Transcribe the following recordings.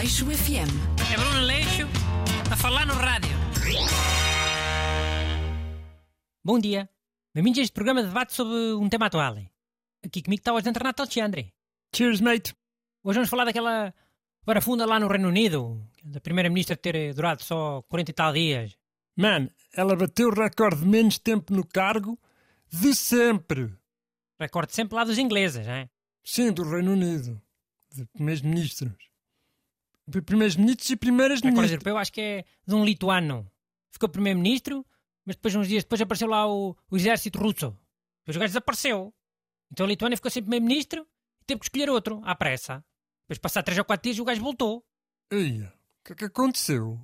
Aleixo FM. É Bruno Leixo a falar no rádio. Bom dia. Bem-vindos a este programa de debate sobre um tema atual. Aqui comigo está o agente Renato Alexandre. Cheers, mate. Hoje vamos falar daquela barafunda lá no Reino Unido, da primeira-ministra ter durado só 40 e tal dias. Man, ela bateu o recorde de menos tempo no cargo de sempre. Recorde sempre lá dos ingleses, não é? Sim, do Reino Unido. De primeiros-ministros. De Primeiros-ministros e Recorde primeiras-ministras. europeu acho que é de um lituano. Ficou primeiro-ministro, mas depois, uns dias depois, apareceu lá o, o exército russo. Depois o gajo desapareceu. Então a Lituânia ficou sem primeiro-ministro e teve que escolher outro, à pressa. Depois, passar três ou quatro dias, o gajo voltou. Eia, o que é que aconteceu?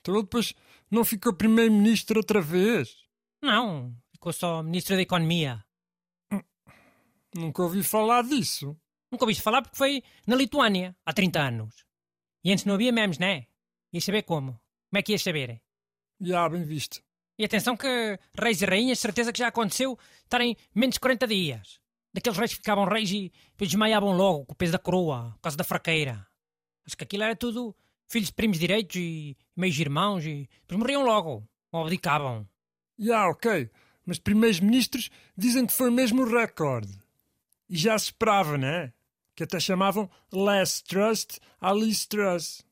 Então ele depois não ficou primeiro-ministro outra vez? Não, ficou só ministro da Economia. Nunca ouvi falar disso. Nunca ouviste falar porque foi na Lituânia, há 30 anos. E antes não havia memes, né? Ias saber como? Como é que ias saber? Já, bem visto. E atenção que reis e rainhas, certeza que já aconteceu estarem menos de 40 dias. Daqueles reis que ficavam reis e depois desmaiavam logo com o peso da coroa, por causa da fraqueira. Acho que aquilo era tudo filhos de primos direitos e meios irmãos e depois morriam logo, ou abdicavam. Já, ok. Mas primeiros-ministros dizem que foi mesmo o recorde. E já se esperava, né? Que até chamavam Less Trust a Least Trust.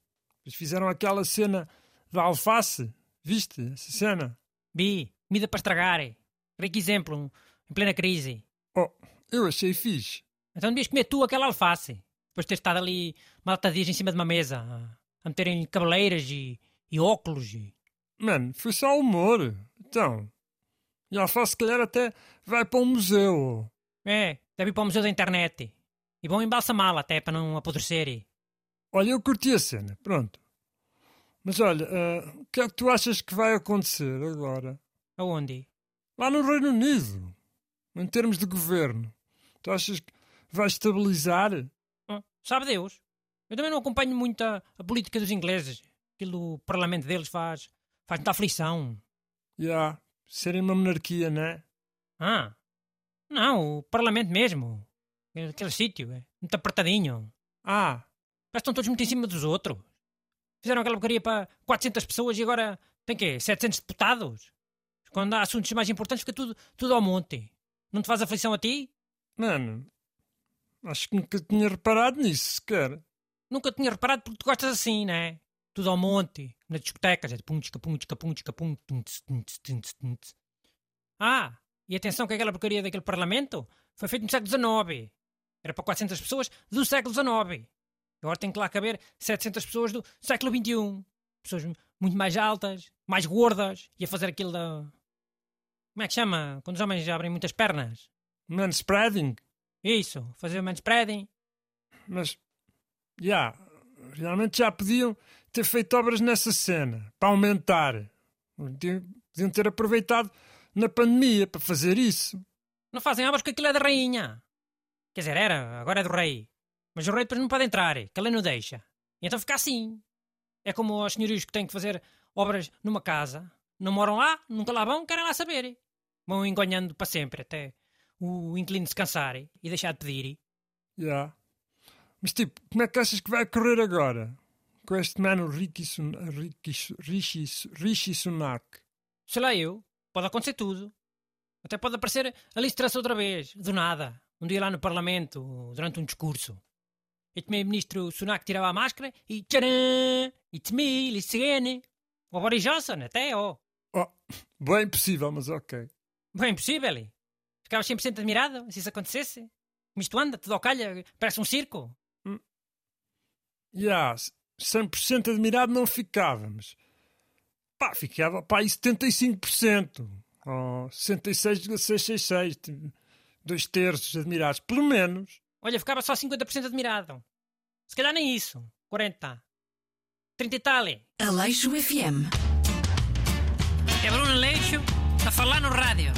Eles fizeram aquela cena da alface. Viste essa cena? Bi, comida para estragar. Que exemplo, em plena crise. Oh, eu achei fixe. Então devias comer tu aquela alface. Depois de ter estado ali malta dias em cima de uma mesa, a- a meterem cabeleiras e, e óculos. E... Mano, foi só humor. Então, e a alface se calhar até vai para um museu. É, deve ir para o Museu da Internet. E vão embalsamá-la até para não apodrecer. Olha, eu curti a cena, pronto. Mas olha, ah, o que é que tu achas que vai acontecer agora? Aonde? Lá no Reino Unido, em termos de governo, tu achas que vai estabilizar? Ah, sabe Deus. Eu também não acompanho muito a, a política dos ingleses. Aquilo do parlamento deles faz, faz muita aflição. Já, serem uma monarquia, né? Ah, não, o parlamento mesmo. Aquele sítio, é muito apertadinho. Ah, estão todos muito em cima dos outros. Fizeram aquela porcaria para 400 pessoas e agora tem quê? 700 deputados? Quando há assuntos mais importantes fica tudo, tudo ao monte. Não te faz aflição a ti? mano, acho que nunca tinha reparado nisso sequer. Nunca tinha reparado porque tu gostas assim, né? Tudo ao monte. Nas discotecas. É de pum, tchica, pum, tchica, pum, tchica, pum, tum, tum, tum, tum. Ah, e atenção que aquela porcaria daquele parlamento foi feito no século XIX. Era para 400 pessoas do século XIX. Agora tem que lá caber 700 pessoas do século XXI. Pessoas muito mais altas, mais gordas, e a fazer aquilo da... Como é que chama? Quando os homens abrem muitas pernas. Man, spreading. Isso, fazer manspreading. Mas, já, realmente já podiam ter feito obras nessa cena, para aumentar. Podiam ter aproveitado na pandemia para fazer isso. Não fazem obras que aquilo é da rainha. Quer dizer, era, agora é do rei. Mas o rei depois não pode entrar, que a lei não deixa. E então fica assim. É como os senhorios que têm que fazer obras numa casa. Não moram lá, nunca lá vão, querem lá saber. Vão engonhando para sempre, até o inquilino se cansar e deixar de pedir. Já. Mas tipo, como é que achas que vai correr agora? Com este mano Rishi, Sun Rishi, Rishi, Rishi Sunak. Sei lá eu, pode acontecer tudo. Até pode aparecer a listração outra vez, do nada. Um dia lá no Parlamento, durante um discurso. E o primeiro-ministro Sunak tirava a máscara e tcharam! It's me, Licene. O Boris Johnson, até, ó. Oh, bem possível, mas ok. Bem impossível. Ficavas 100% admirado se isso acontecesse. Como isto anda, tudo ao calha, parece um circo. Já, 100% admirado não ficávamos. Pá, ficava pá, aí 75%. Ou 66,666. Dois terços admirados, pelo menos. Olha, ficava só 50% admirado. Se calhar nem isso. 40. 30 e tal. Aleixo FM. É Bruno Leixo a falar no rádio.